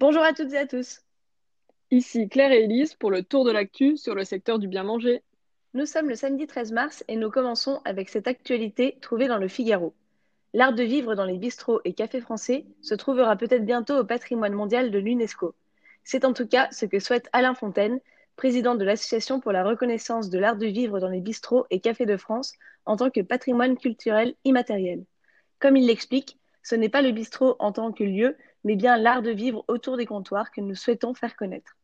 Bonjour à toutes et à tous. Ici Claire et Elise pour le tour de l'actu sur le secteur du bien manger. Nous sommes le samedi 13 mars et nous commençons avec cette actualité trouvée dans le Figaro. L'art de vivre dans les bistrots et cafés français se trouvera peut-être bientôt au patrimoine mondial de l'UNESCO. C'est en tout cas ce que souhaite Alain Fontaine, président de l'Association pour la reconnaissance de l'art de vivre dans les bistrots et cafés de France en tant que patrimoine culturel immatériel. Comme il l'explique, ce n'est pas le bistrot en tant que lieu, mais bien l'art de vivre autour des comptoirs que nous souhaitons faire connaître.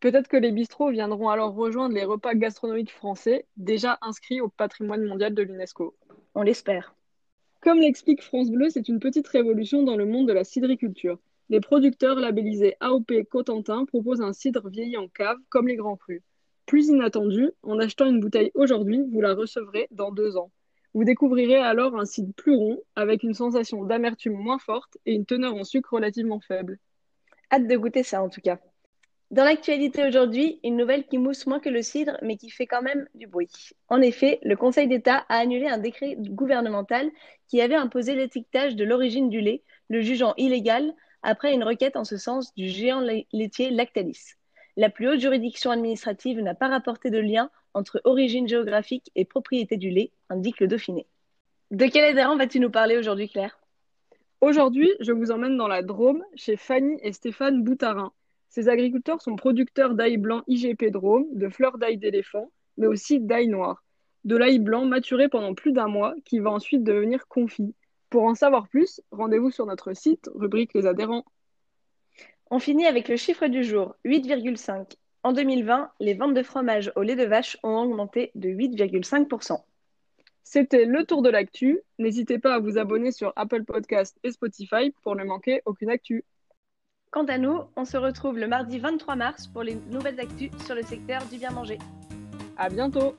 Peut-être que les bistrots viendront alors rejoindre les repas gastronomiques français, déjà inscrits au patrimoine mondial de l'UNESCO. On l'espère. Comme l'explique France Bleu, c'est une petite révolution dans le monde de la cidriculture. Les producteurs labellisés AOP Cotentin proposent un cidre vieilli en cave, comme les grands crus. Plus inattendu, en achetant une bouteille aujourd'hui, vous la recevrez dans deux ans. Vous découvrirez alors un cidre plus rond, avec une sensation d'amertume moins forte et une teneur en sucre relativement faible. Hâte de goûter ça en tout cas. Dans l'actualité aujourd'hui, une nouvelle qui mousse moins que le cidre, mais qui fait quand même du bruit. En effet, le Conseil d'État a annulé un décret gouvernemental qui avait imposé l'étiquetage de l'origine du lait, le jugeant illégal après une requête en ce sens du géant laitier Lactalis. La plus haute juridiction administrative n'a pas rapporté de lien entre origine géographique et propriété du lait, indique le Dauphiné. De quel adhérent vas-tu nous parler aujourd'hui, Claire? Aujourd'hui, je vous emmène dans la Drôme, chez Fanny et Stéphane Boutarin. Ces agriculteurs sont producteurs d'ail blanc IGP Drôme, de fleurs d'ail d'éléphant, mais aussi d'ail noir. De l'ail blanc maturé pendant plus d'un mois, qui va ensuite devenir confit. Pour en savoir plus, rendez-vous sur notre site, rubrique les adhérents. On finit avec le chiffre du jour, 8,5. En 2020, les ventes de fromage au lait de vache ont augmenté de 8,5%. C'était le tour de l'actu. N'hésitez pas à vous abonner sur Apple Podcast et Spotify pour ne manquer aucune actu. Quant à nous, on se retrouve le mardi 23 mars pour les nouvelles actus sur le secteur du bien manger. À bientôt!